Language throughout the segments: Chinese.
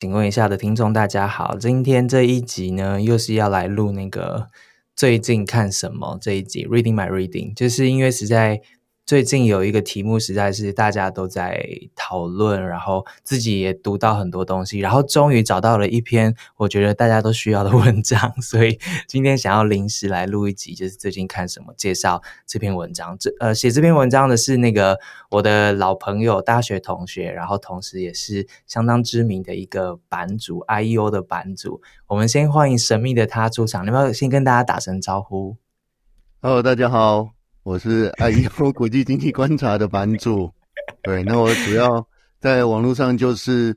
请问一下的听众，大家好，今天这一集呢，又是要来录那个最近看什么这一集，Reading My Reading，就是因为实在。最近有一个题目，实在是大家都在讨论，然后自己也读到很多东西，然后终于找到了一篇我觉得大家都需要的 文章，所以今天想要临时来录一集，就是最近看什么，介绍这篇文章。这呃，写这篇文章的是那个我的老朋友、大学同学，然后同时也是相当知名的一个版主，IEO 的版主。我们先欢迎神秘的他出场，你要不要先跟大家打声招呼？Hello，大家好。我是 IEO 国际经济观察的版主，对，那我主要在网络上就是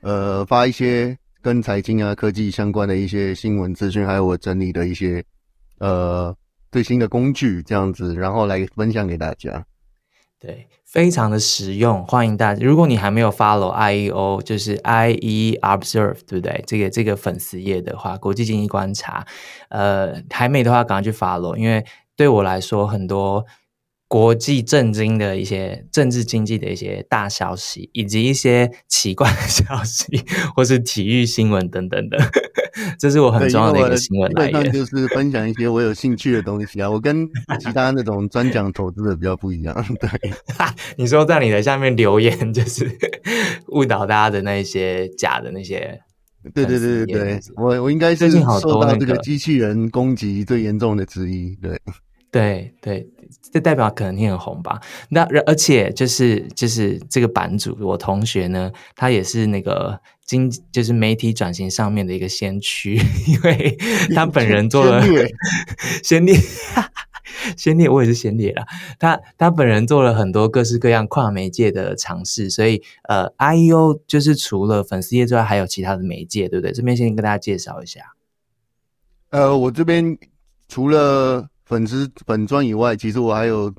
呃发一些跟财经啊、科技相关的一些新闻资讯，还有我整理的一些呃最新的工具这样子，然后来分享给大家。对，非常的实用，欢迎大家。如果你还没有 follow IEO，就是 IE Observe，对不对？这个这个粉丝页的话，国际经济观察，呃，还没的话赶快去 follow，因为。对我来说，很多国际政经的一些政治经济的一些大消息，以及一些奇怪的消息，或是体育新闻等等的，这是我很重要的一个新闻来源。就是分享一些我有兴趣的东西啊，我跟其他那种专讲投资的比较不一样。对，你说在你的下面留言，就是误导大家的那些假的那些。对对对对对，我我应该是受到这个机器人攻击最严重的之一。对。对对，这代表可能你很红吧？那而且就是就是这个版主，我同学呢，他也是那个经就是媒体转型上面的一个先驱，因为他本人做了先烈，先烈，我也是先烈啦。他他本人做了很多各式各样跨媒介的尝试，所以呃，IEO 就是除了粉丝业之外，还有其他的媒介，对不对？这边先跟大家介绍一下。呃，我这边除了粉丝粉专以外，其实我还有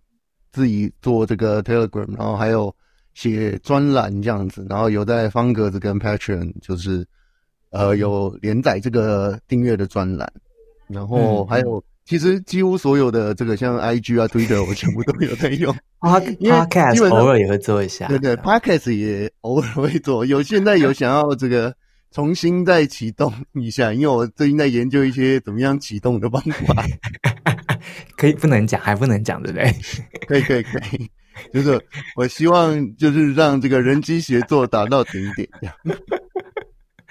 自己做这个 Telegram，然后还有写专栏这样子，然后有在方格子跟 Patreon，就是呃有连载这个订阅的专栏，然后还有、嗯、其实几乎所有的这个像 IG 啊、Twitter，我全部都有在用。啊，Podcast 偶尔也会做一下，对对，Podcast 也偶尔会做。有现在有想要这个重新再启动一下，因为我最近在研究一些怎么样启动的方法。可以不能讲，还不能讲，对不对？可以，可以，可以。就是我希望，就是让这个人机协作达到顶点，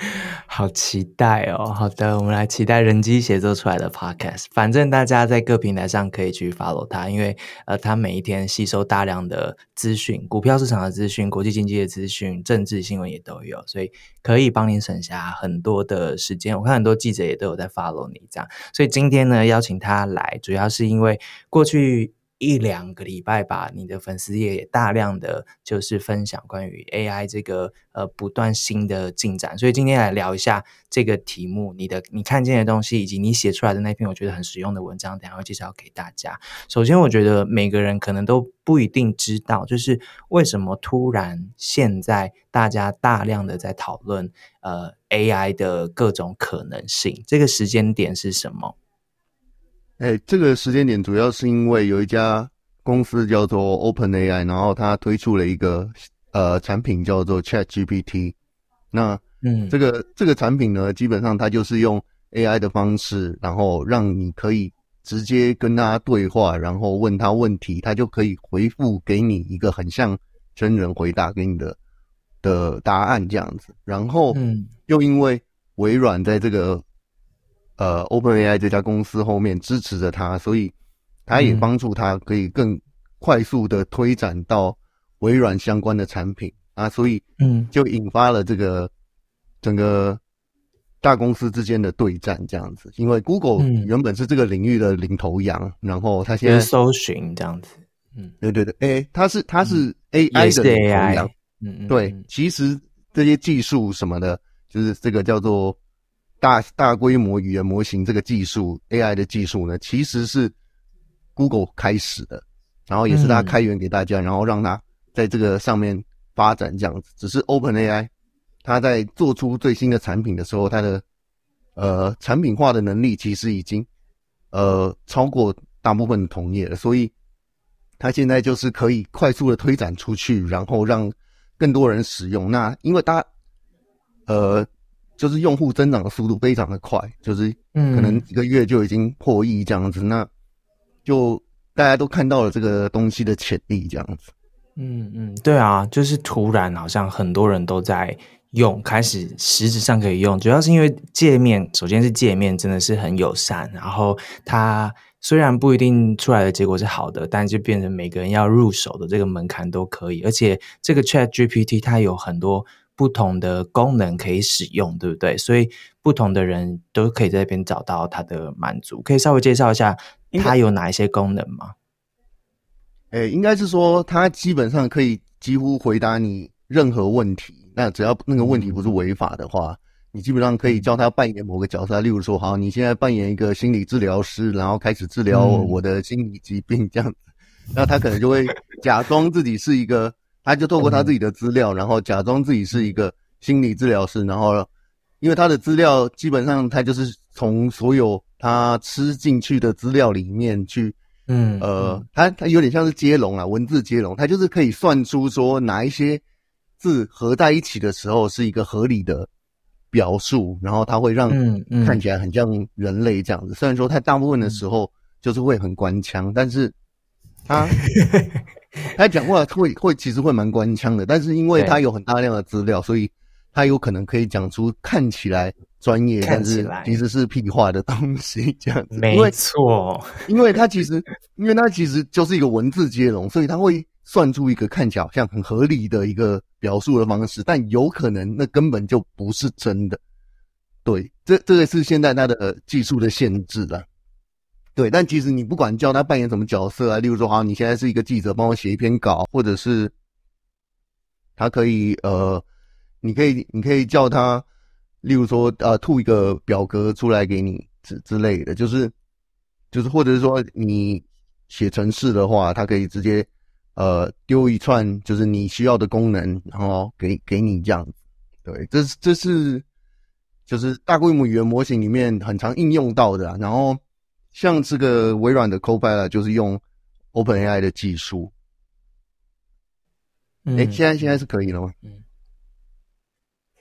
好期待哦！好的，我们来期待人机协作出来的 podcast。反正大家在各平台上可以去 follow 他，因为呃，他每一天吸收大量的资讯，股票市场的资讯、国际经济的资讯、政治新闻也都有，所以可以帮你省下很多的时间。我看很多记者也都有在 follow 你这样，所以今天呢，邀请他来，主要是因为过去。一两个礼拜吧，你的粉丝也大量的就是分享关于 AI 这个呃不断新的进展，所以今天来聊一下这个题目，你的你看见的东西以及你写出来的那篇我觉得很实用的文章，等下会介绍给大家。首先，我觉得每个人可能都不一定知道，就是为什么突然现在大家大量的在讨论呃 AI 的各种可能性，这个时间点是什么？哎，这个时间点主要是因为有一家公司叫做 OpenAI，然后它推出了一个呃产品叫做 ChatGPT。那嗯，这个这个产品呢，基本上它就是用 AI 的方式，然后让你可以直接跟它对话，然后问它问题，它就可以回复给你一个很像真人回答给你的的答案这样子。然后嗯，又因为微软在这个呃，OpenAI 这家公司后面支持着它，所以它也帮助它可以更快速的推展到微软相关的产品。啊，所以嗯，就引发了这个整个大公司之间的对战这样子。因为 Google 原本是这个领域的领头羊，嗯、然后它现在搜寻这样子，嗯，对对对，哎，它是它是 AI 的领头羊，嗯嗯，对，其实这些技术什么的，就是这个叫做。大大规模语言模型这个技术，AI 的技术呢，其实是 Google 开始的，然后也是它开源给大家，然后让它在这个上面发展这样子。只是 OpenAI 它在做出最新的产品的时候，它的呃产品化的能力其实已经呃超过大部分的同业了，所以它现在就是可以快速的推展出去，然后让更多人使用。那因为大呃，就是用户增长的速度非常的快，就是可能一个月就已经破亿这样子，嗯、那就大家都看到了这个东西的潜力这样子。嗯嗯，对啊，就是突然好像很多人都在用，开始实质上可以用，主要是因为界面，首先是界面真的是很友善，然后它虽然不一定出来的结果是好的，但就变成每个人要入手的这个门槛都可以，而且这个 ChatGPT 它有很多不同的功能可以使用，对不对？所以不同的人都可以在这边找到它的满足。可以稍微介绍一下它有哪一些功能吗？诶、欸，应该是说，它基本上可以几乎回答你任何问题。那只要那个问题不是违法的话，你基本上可以叫他扮演某个角色。例如说，好，你现在扮演一个心理治疗师，然后开始治疗我的心理疾病这样子。那他可能就会假装自己是一个，他就透过他自己的资料，然后假装自己是一个心理治疗师，然后因为他的资料基本上他就是从所有他吃进去的资料里面去。嗯，呃，他他有点像是接龙啊，文字接龙，他就是可以算出说哪一些字合在一起的时候是一个合理的表述，然后它会让看起来很像人类这样子。虽然说他大部分的时候就是会很官腔，但是它 它 讲话会会其实会蛮官腔的，但是因为他有很大量的资料，所以他有可能可以讲出看起来。专业，但是其实是屁话的东西，这样子。没错，因为他其实，因为他其实就是一个文字接龙，所以他会算出一个看起来好像很合理的一个表述的方式，但有可能那根本就不是真的。对，这这个是现在他的技术的限制了。对，但其实你不管叫他扮演什么角色啊，例如说，好，你现在是一个记者，帮我写一篇稿，或者是他可以，呃，你可以，你可以叫他。例如说，呃，吐一个表格出来给你之之类的，就是，就是，或者是说你写程式的话，他可以直接，呃，丢一串就是你需要的功能，然后给给你这样子。对，这是这是就是大规模语言模型里面很常应用到的。然后像这个微软的 Copilot 就是用 OpenAI 的技术。哎、嗯，现在现在是可以了吗？嗯。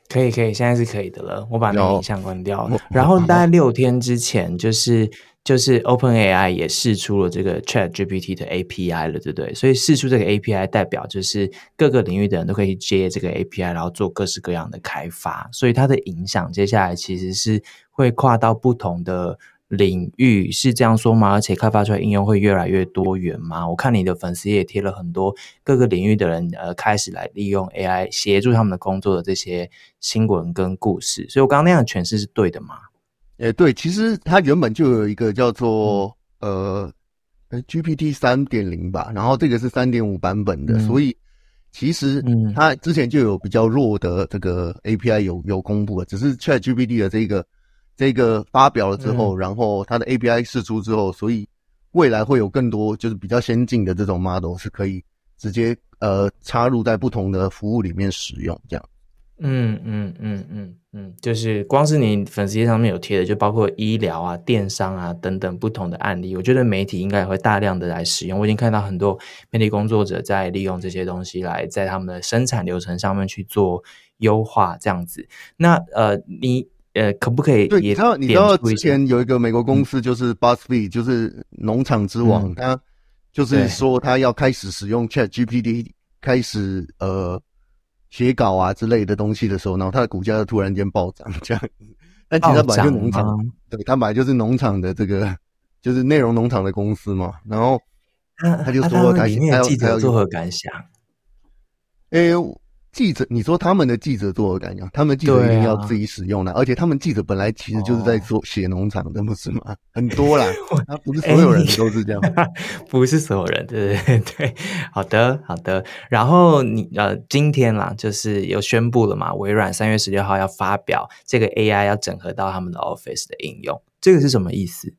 可以可以，现在是可以的了。我把那个影像关掉了。然后大概六天之前，就是就是 OpenAI 也试出了这个 ChatGPT 的 API 了，对不对？所以试出这个 API 代表就是各个领域的人都可以接这个 API，然后做各式各样的开发。所以它的影响接下来其实是会跨到不同的。领域是这样说吗？而且开发出来应用会越来越多元吗？我看你的粉丝也贴了很多各个领域的人，呃，开始来利用 AI 协助他们的工作的这些新闻跟故事。所以我刚刚那样的诠释是对的吗？诶、欸，对，其实它原本就有一个叫做、嗯、呃 GPT 三点零吧，然后这个是三点五版本的，嗯、所以其实它之前就有比较弱的这个 API 有有公布了，只是 ChatGPT 的这个。这个发表了之后，嗯、然后它的 API 释出之后，所以未来会有更多就是比较先进的这种 model 是可以直接呃插入在不同的服务里面使用，这样。嗯嗯嗯嗯嗯，就是光是你粉丝页上面有贴的，就包括医疗啊、电商啊等等不同的案例，我觉得媒体应该也会大量的来使用。我已经看到很多媒体工作者在利用这些东西来在他们的生产流程上面去做优化，这样子。那呃，你。呃，可不可以？对，你知道，你知道之前有一个美国公司，就是 BuzzFeed，就是农场之王，他、嗯、就是说他要开始使用 ChatGPT，开始呃写稿啊之类的东西的时候，然后他的股价就突然间暴涨，这样。但其实他本来就农场，对，他本来就是农场的这个，就是内容农场的公司嘛。然后他就说他，他里面记者作何感想？哎呦。记者，你说他们的记者做何感想？他们记者一定要自己使用的，啊、而且他们记者本来其实就是在做写农场的，不是吗？很多啦，他不是所有人都是这样，欸、不是所有人，对对对对。好的，好的。然后你呃，今天啦，就是有宣布了嘛，微软三月十六号要发表这个 AI 要整合到他们的 Office 的应用，这个是什么意思？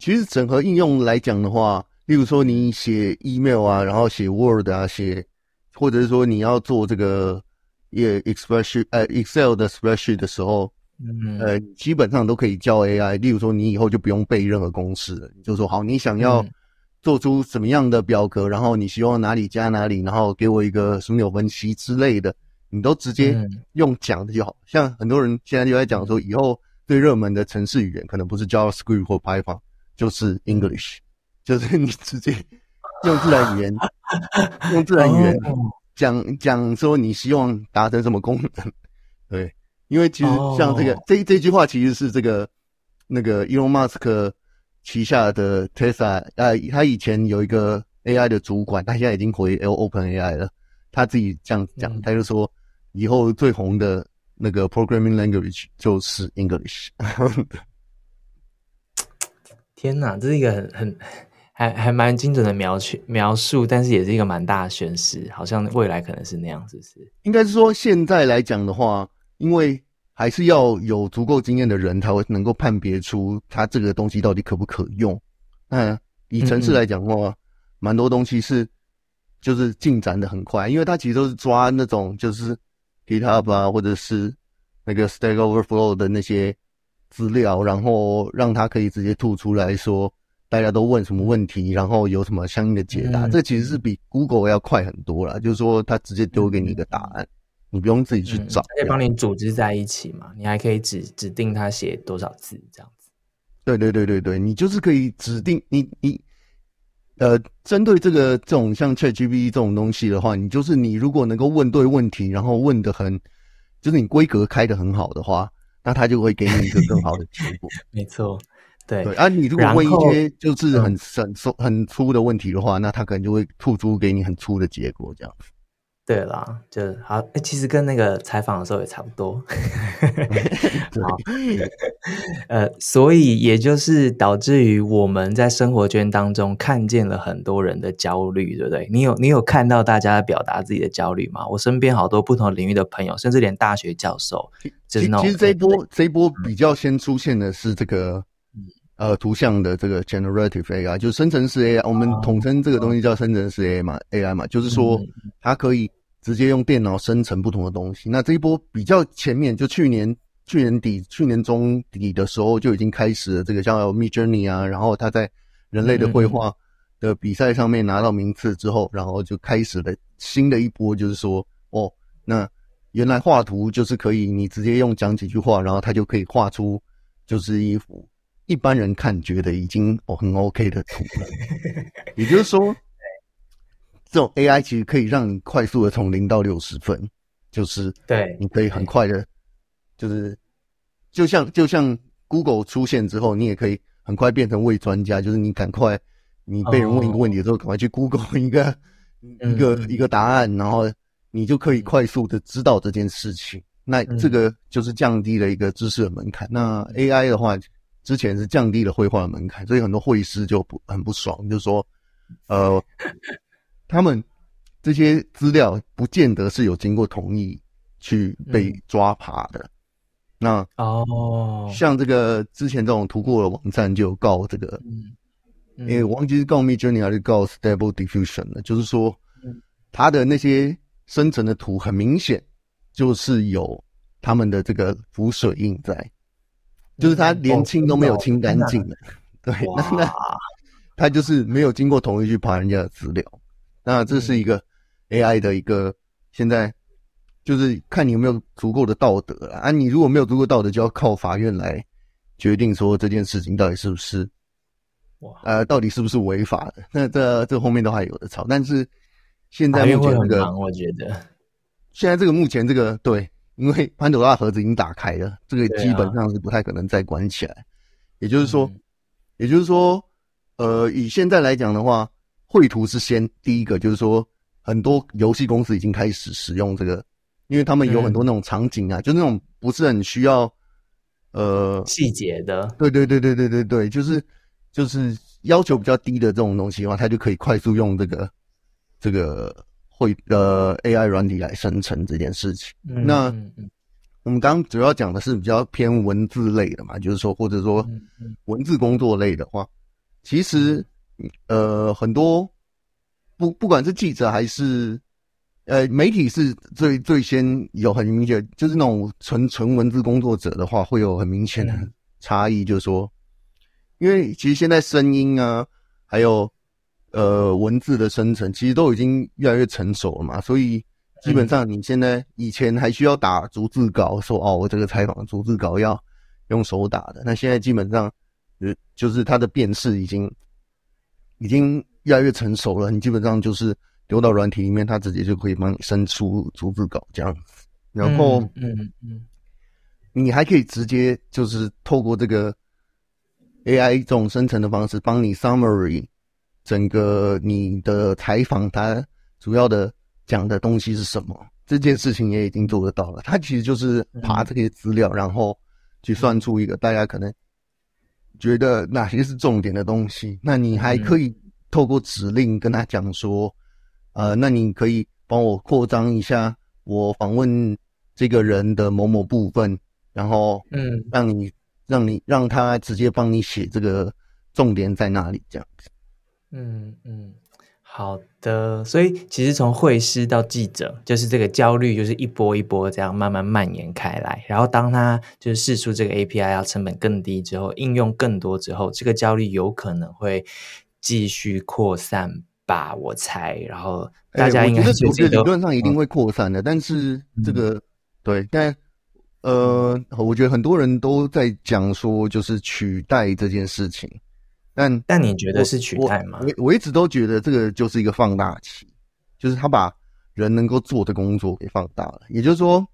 其实整合应用来讲的话，例如说你写 email 啊，然后写 Word 啊，写。或者是说你要做这个也 expression 呃 Excel 的 spreadsheet 的时候，嗯，呃，基本上都可以叫 AI。例如说，你以后就不用背任何公式了，你就说好，你想要做出什么样的表格，然后你希望哪里加哪里，然后给我一个枢纽分析之类的，你都直接用讲的就好。像很多人现在就在讲说，以后最热门的程式语言可能不是 JavaScript 或 Python，就是 English，就是你直接用自然语言，用自然语言讲讲说你希望达成什么功能。对，因为其实像这个这这句话其实是这个那个 Elon Musk 旗下的 Tesla，呃，他以前有一个 AI 的主管，他现在已经回 L Open AI 了。他自己这样讲，嗯、他就说以后最红的那个 programming language 就是 English。天哪，这是一个很很还还蛮精准的描述描述，但是也是一个蛮大的宣示，好像未来可能是那样，是不是？应该是说现在来讲的话，因为还是要有足够经验的人，才会能够判别出他这个东西到底可不可用。那以城市来讲的话，蛮、嗯嗯、多东西是。就是进展的很快，因为它其实都是抓那种就是 GitHub 啊，或者是那个 Stack Overflow 的那些资料，然后让它可以直接吐出来说大家都问什么问题，然后有什么相应的解答。嗯、这其实是比 Google 要快很多了，就是说它直接丢给你一个答案，你不用自己去找，可以帮你组织在一起嘛。你还可以指指定它写多少字这样子。对对对对对，你就是可以指定你你。呃，针对这个这种像 ChatGPT 这种东西的话，你就是你如果能够问对问题，然后问的很，就是你规格开的很好的话，那他就会给你一个更好的结果。没错，对。对啊，你如果问一些就是很很粗很粗的问题的话，那他可能就会吐出给你很粗的结果，这样子。对啦，就好。哎，其实跟那个采访的时候也差不多。好，呃，所以也就是导致于我们在生活圈当中看见了很多人的焦虑，对不对？你有你有看到大家表达自己的焦虑吗？我身边好多不同领域的朋友，甚至连大学教授，其实这一波这一波比较先出现的是这个，呃，图像的这个 generative AI，就是生成式 AI，我们统称这个东西叫生成式 AI 嘛，AI 嘛，就是说它可以。直接用电脑生成不同的东西。那这一波比较前面，就去年去年底、去年中底的时候就已经开始了。这个叫 Midjourney 啊，然后他在人类的绘画的比赛上面拿到名次之后，然后就开始了新的一波，就是说，哦，那原来画图就是可以，你直接用讲几句话，然后它就可以画出就是一幅一般人看觉得已经哦很 OK 的图了。也就是说。这种 AI 其实可以让你快速的从零到六十分，就是对，你可以很快的，就是就像就像 Google 出现之后，你也可以很快变成伪专家，就是你赶快你被人问一个问题的时候，赶快去 Google 一个一个一个答案，然后你就可以快速的知道这件事情。那这个就是降低了一个知识的门槛。那 AI 的话，之前是降低了绘画的门槛，所以很多绘师就不很不爽，就是说，呃。他们这些资料不见得是有经过同意去被抓爬的。嗯、那哦，像这个之前这种图库的网站就有告这个，嗯，嗯。因为忘记是告 Midjourney 还是告 Stable Diffusion 了，就是说，他的那些生成的图很明显就是有他们的这个浮水印在，就是他连清都没有清干净的，对，那那他就是没有经过同意去爬人家的资料。那这是一个 AI 的一个现在就是看你有没有足够的道德啊，你如果没有足够道德，就要靠法院来决定说这件事情到底是不是哇。呃到底是不是违法的。那这这后面都还有的吵，但是现在目前这个我觉得。现在这个目前这个对，因为潘朵拉盒子已经打开了，这个基本上是不太可能再关起来。也就是说，也就是说，呃，以现在来讲的话。绘图是先第一个，就是说很多游戏公司已经开始使用这个，因为他们有很多那种场景啊，嗯、就那种不是很需要呃细节的，对对对对对对对，就是就是要求比较低的这种东西的话，它就可以快速用这个这个绘呃 AI 软体来生成这件事情。嗯、那我们刚刚主要讲的是比较偏文字类的嘛，就是说或者说文字工作类的话，其实。呃，很多不不管是记者还是呃媒体，是最最先有很明显，就是那种纯纯文字工作者的话，会有很明显的差异。就是说，因为其实现在声音啊，还有呃文字的生成，其实都已经越来越成熟了嘛，所以基本上你现在以前还需要打逐字稿，说哦，我这个采访逐字稿要用手打的。那现在基本上，呃，就是它的辨识已经已经越来越成熟了。你基本上就是丢到软体里面，它直接就可以帮你生出逐字稿这样子。然后，嗯嗯，嗯，你还可以直接就是透过这个 AI 这种生成的方式，帮你 summary 整个你的采访，他主要的。讲的东西是什么？这件事情也已经做得到了。他其实就是爬这些资料，然后去算出一个大家可能觉得哪些是重点的东西。那你还可以透过指令跟他讲说，呃，那你可以帮我扩张一下我访问这个人的某某部分，然后嗯，让你让你让他直接帮你写这个重点在哪里这样子。嗯嗯。好的，所以其实从会师到记者，就是这个焦虑，就是一波一波这样慢慢蔓延开来。然后当他就是试出这个 API 要成本更低之后，应用更多之后，这个焦虑有可能会继续扩散吧？我猜。然后大家应该、欸、我觉得，理论上一定会扩散的，嗯、但是这个、嗯、对，但呃，我觉得很多人都在讲说，就是取代这件事情。但但你觉得是取代吗？我我，我一直都觉得这个就是一个放大器，就是他把人能够做的工作给放大了。也就是说，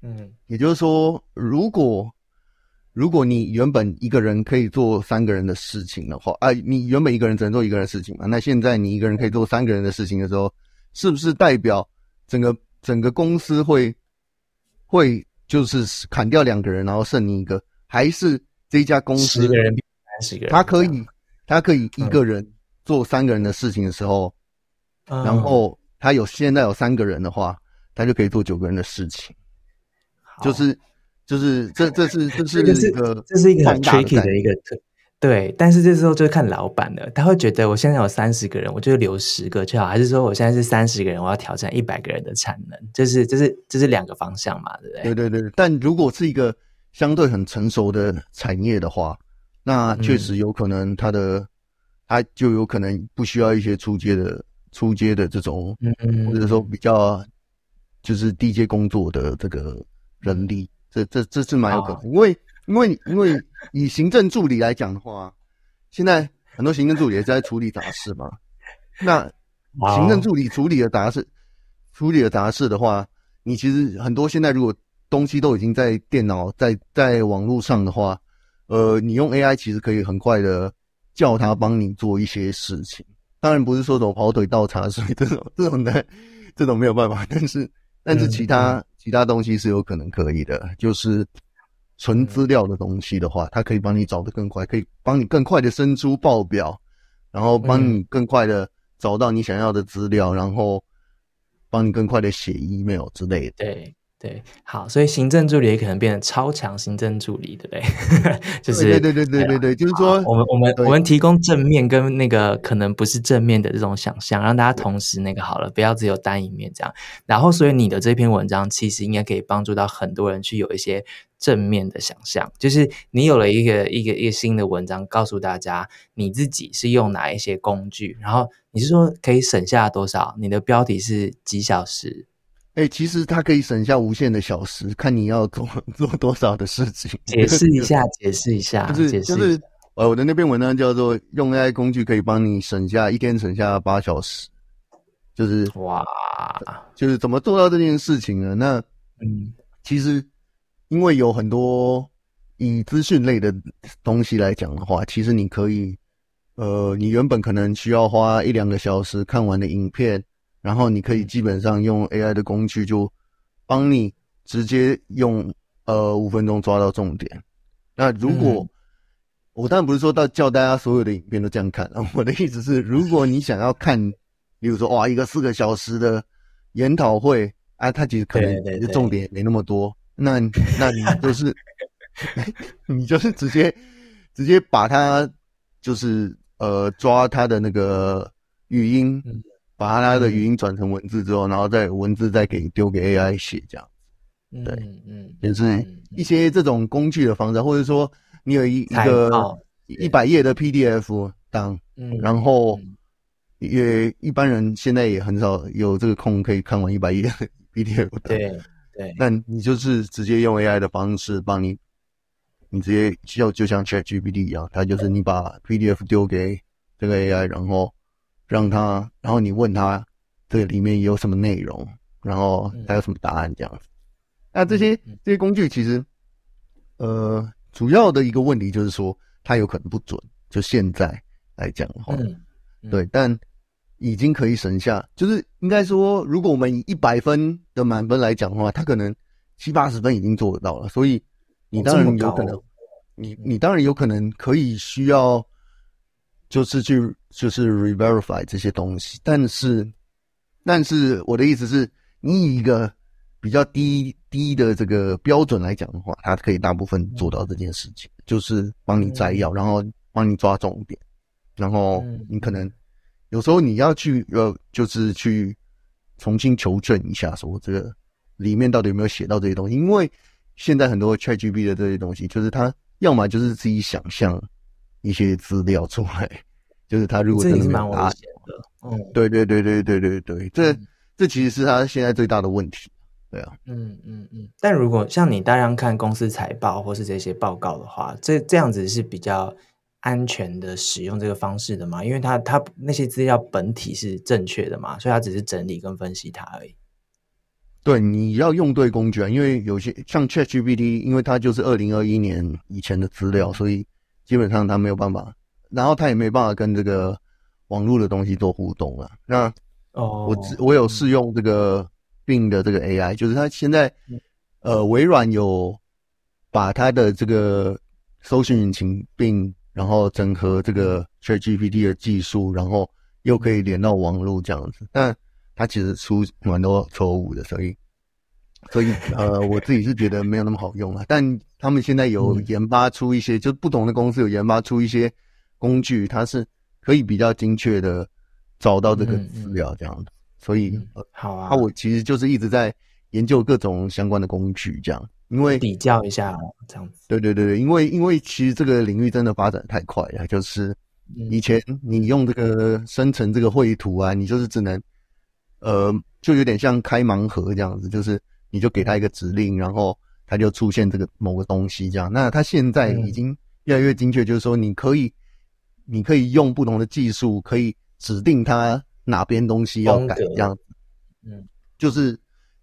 嗯，也就是说，如果如果你原本一个人可以做三个人的事情的话，啊，你原本一个人只能做一个人的事情嘛？那现在你一个人可以做三个人的事情的时候，是不是代表整个整个公司会会就是砍掉两个人，然后剩你一个？还是这一家公司十个人？他可以，他可以一个人做三个人的事情的时候，嗯、然后他有现在有三个人的话，他就可以做九个人的事情。就是就是这这是这是一个这是一个很 tricky 的一个对，但是这时候就看老板了，他会觉得我现在有三十个人，我就留十个就好，还是说我现在是三十个人，我要挑战一百个人的产能？这是这是这是两个方向嘛，对不对？对对对。但如果是一个相对很成熟的产业的话。那确实有可能，他的他就有可能不需要一些出街的出街的这种，或者说比较就是低阶工作的这个人力，这这这是蛮有可能，因为因为因为以行政助理来讲的话，现在很多行政助理也在处理杂事嘛。那行政助理处理的杂事，处理的杂事的话，你其实很多现在如果东西都已经在电脑在在网络上的话。呃，你用 AI 其实可以很快的叫他帮你做一些事情，当然不是说走跑腿倒茶水 这种这种的，这种没有办法。但是，但是其他、嗯、其他东西是有可能可以的，就是纯资料的东西的话，它可以帮你找得更快，可以帮你更快的生出报表，然后帮你更快的找到你想要的资料，然后帮你更快的写 email 之类的。对。对，好，所以行政助理也可能变成超强行政助理，对不对？就是对对对对对对，就是说，我们我们我们提供正面跟那个可能不是正面的这种想象，让大家同时那个好了，不要只有单一面这样。然后，所以你的这篇文章其实应该可以帮助到很多人去有一些正面的想象，就是你有了一个一个一个新的文章，告诉大家你自己是用哪一些工具，然后你是说可以省下多少？你的标题是几小时？哎、欸，其实它可以省下无限的小时，看你要做 做多少的事情。解释一下，解释一下，就是解释就是呃，我的那篇文章叫做“用 AI 工具可以帮你省下一天省下八小时”，就是哇，就是怎么做到这件事情呢？那嗯，其实因为有很多以资讯类的东西来讲的话，其实你可以呃，你原本可能需要花一两个小时看完的影片。然后你可以基本上用 AI 的工具，就帮你直接用呃五分钟抓到重点。那如果、嗯、我当然不是说到叫大家所有的影片都这样看，我的意思是，如果你想要看，比如说哇一个四个小时的研讨会啊，它其实可能重点没那么多，那那你就是 你就是直接直接把它就是呃抓它的那个语音。嗯把他的语音转成文字之后，然后再文字再给丢给 AI 写这样，对，嗯嗯，也是一些这种工具的方式，或者说你有一一个一百页的 PDF 档，嗯，然后也一般人现在也很少有这个空可以看完一百页 PDF 的。对对，那你就是直接用 AI 的方式帮你，你直接就就像 ChatGPT 一样，它就是你把 PDF 丢给这个 AI，然后让他，然后你问他这里面有什么内容，然后他有什么答案这样子。那这些这些工具其实，呃，主要的一个问题就是说，它有可能不准。就现在来讲的话，嗯嗯、对，但已经可以省下，就是应该说，如果我们以一百分的满分来讲的话，他可能七八十分已经做得到了。所以你当然有可能，哦、你你当然有可能可以需要，就是去就是 re-verify 这些东西。但是，但是我的意思是，你以一个比较低低的这个标准来讲的话，它可以大部分做到这件事情，嗯、就是帮你摘要，然后。帮你抓重点，然后你可能有时候你要去呃，就是去重新求证一下，说这个里面到底有没有写到这些东西。因为现在很多 ChatGPT 的这些东西，就是它要么就是自己想象一些资料出来，就是他如果真的蛮危险的，嗯，对对对对对对对，这这其实是他现在最大的问题，对啊，嗯嗯嗯。但如果像你大量看公司财报或是这些报告的话，这这样子是比较。安全的使用这个方式的嘛，因为它它那些资料本体是正确的嘛，所以它只是整理跟分析它而已。对，你要用对工具啊，因为有些像 ChatGPT，因为它就是二零二一年以前的资料，所以基本上他没有办法，然后他也没办法跟这个网络的东西做互动啊。那哦，我我有试用这个 Bing 的这个 AI，就是它现在呃微软有把它的这个搜寻引擎 Bing。然后整合这个 ChatGPT 的技术，然后又可以连到网络这样子，但它其实出蛮多错误的，所以，所以 呃，我自己是觉得没有那么好用啊。但他们现在有研发出一些，嗯、就不同的公司有研发出一些工具，它是可以比较精确的找到这个资料这样的。嗯嗯、所以，好啊，那我其实就是一直在研究各种相关的工具这样。因为比较一下这样子，对对对对，因为因为其实这个领域真的发展太快了，就是以前你用这个生成这个绘图啊，你就是只能，呃，就有点像开盲盒这样子，就是你就给他一个指令，然后他就出现这个某个东西这样。那他现在已经越来越精确，就是说你可以，你可以用不同的技术，可以指定他哪边东西要改这样，嗯，就是。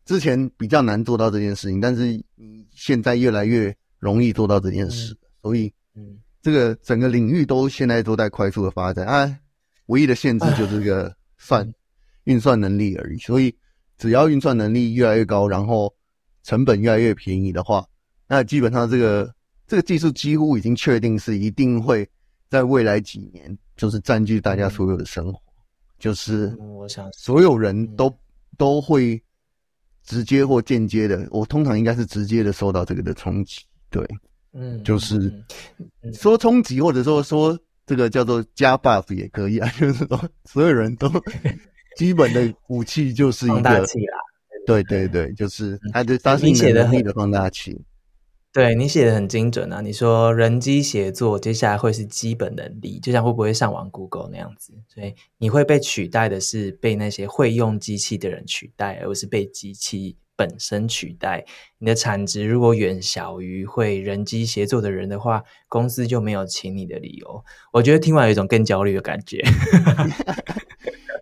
之前比较难做到这件事情，但是你现在越来越容易做到这件事，嗯、所以，嗯，这个整个领域都现在都在快速的发展啊。唯一的限制就是这个算运算能力而已。所以，只要运算能力越来越高，然后成本越来越便宜的话，那基本上这个这个技术几乎已经确定是一定会在未来几年就是占据大家所有的生活，就是我想所有人都都会。直接或间接的，我通常应该是直接的受到这个的冲击，对，嗯，就是说冲击或者说说这个叫做加 buff 也可以啊，就是说所有人都基本的武器就是一个放大器啦，对对对，就是它的它是能力的放大器。对，你写的很精准啊！你说人机协作接下来会是基本能力，就像会不会上网 Google 那样子，所以你会被取代的是被那些会用机器的人取代，而不是被机器本身取代。你的产值如果远小于会人机协作的人的话，公司就没有请你的理由。我觉得听完有一种更焦虑的感觉。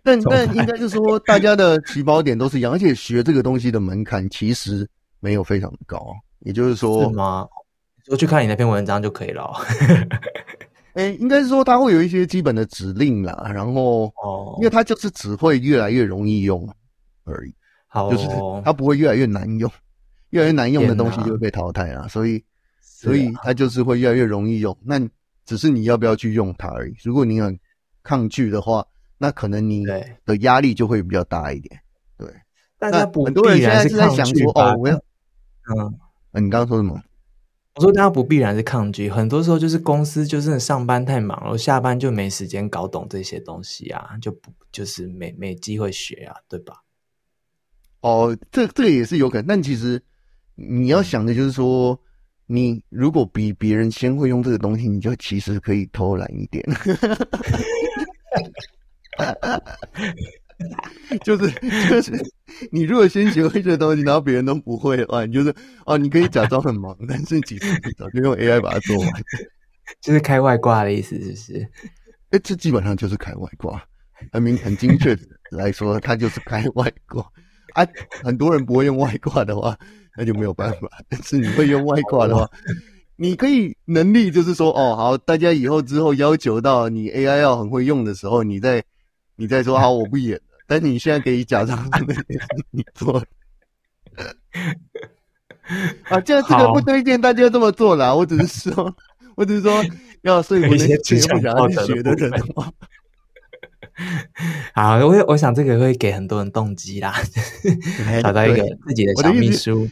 但但应该是说，大家的起跑点都是一样，而且学这个东西的门槛其实没有非常的高。也就是说，是吗？说去看你那篇文章就可以了。哎、欸，应该是说它会有一些基本的指令啦，然后哦，因为它就是只会越来越容易用而已。好、哦，就是它不会越来越难用，越来越难用的东西就会被淘汰啦。所以，啊、所以它就是会越来越容易用。那只是你要不要去用它而已。如果你很抗拒的话，那可能你的压力就会比较大一点。对，大家不很多人现在是在想说，哦，我要，嗯。啊，你刚刚说什么？我说大家不必然是抗拒，很多时候就是公司就是上班太忙了，下班就没时间搞懂这些东西啊，就不就是没没机会学啊，对吧？哦，这这个也是有可能，但其实你要想的就是说，你如果比别人先会用这个东西，你就其实可以偷懒一点。就 是就是，你如果先学会这个东西，然后别人都不会的话，你就是哦，你可以假装很忙，但是其实你早就用 AI 把它做完，就是开外挂的意思，是不是？哎，这基本上就是开外挂，很明很精确的来说，它就是开外挂啊。很多人不会用外挂的话，那就没有办法。但是你会用外挂的话，你可以能力就是说，哦，好，大家以后之后要求到你 AI 要很会用的时候，你再你再说好，我不演了。但你现在可以假装 你做啊，这样这个不推荐大家这么做啦。我只是说，我只是说要说服那些不想要去学的人的话。好，我我想这个会给很多人动机啦，找到一个自己的小秘书。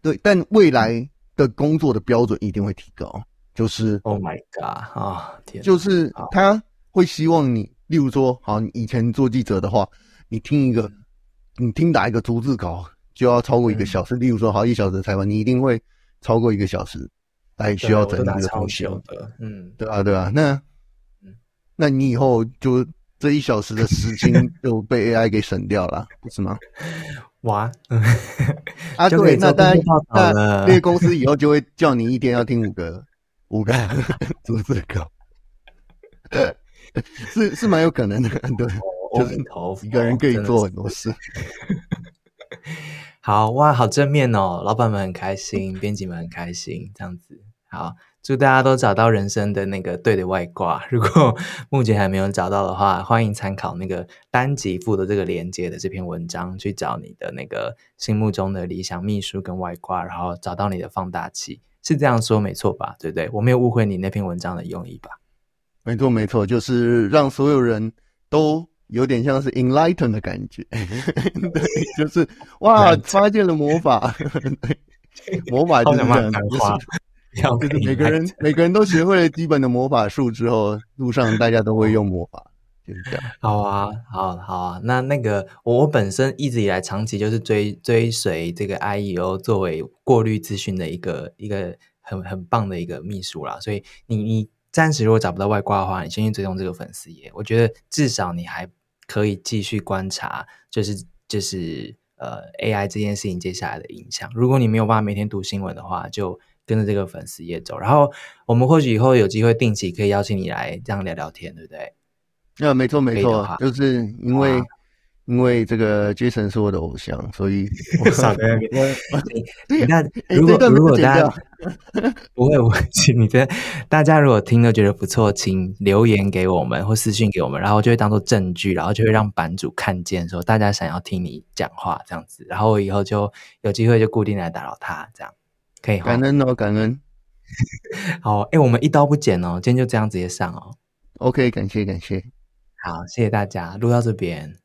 对，但未来的工作的标准一定会提高。就是，Oh my God 啊，天，就是他会希望你。例如说，好，你以前做记者的话，你听一个，你听打一个逐字稿就要超过一个小时。嗯、例如说，好，一小时的采访，你一定会超过一个小时来需要整理的东西。嗯，对啊，对啊。那，嗯、那你以后就这一小时的时间就被 AI 给省掉了，不是吗？哇，啊，对，那当然，那那些公司以后就会叫你一天要听五个五个 逐字稿。对。是是蛮有可能的，对，就是一个人可以做很多事。好哇，好正面哦，老板们很开心，编辑们很开心，这样子。好，祝大家都找到人生的那个对的外挂。如果目前还没有找到的话，欢迎参考那个单集附的这个连接的这篇文章，去找你的那个心目中的理想秘书跟外挂，然后找到你的放大器，是这样说没错吧？对不对？我没有误会你那篇文章的用意吧？没错，没错，就是让所有人都有点像是 enlighten 的感觉，对，就是哇，发现了魔法，魔法就是这样，就是就是每个人每个人都学会了基本的魔法术之后，路上大家都会用魔法，就是这样。好啊，好，好啊。那那个我本身一直以来长期就是追追随这个 IEO 作为过滤资讯的一个一个很很棒的一个秘书啦，所以你你。暂时如果找不到外挂的话，你先去追踪这个粉丝页。我觉得至少你还可以继续观察，就是就是呃 AI 这件事情接下来的影响。如果你没有办法每天读新闻的话，就跟着这个粉丝页走。然后我们或许以后有机会定期可以邀请你来这样聊聊天，对不对？啊，没错没错，就是因为。因为这个 Jason 是我的偶像，所以 我傻在那边。你看，如果如果大家 不会，我请你这大家如果听了觉得不错，请留言给我们或私信给我们，然后就会当做证据，然后就会让版主看见说大家想要听你讲话这样子，然后以后就有机会就固定来打扰他，这样可以。感恩哦，感恩。好，哎，我们一刀不剪哦，今天就这样直接上哦。OK，感谢感谢。好，谢谢大家录到这边。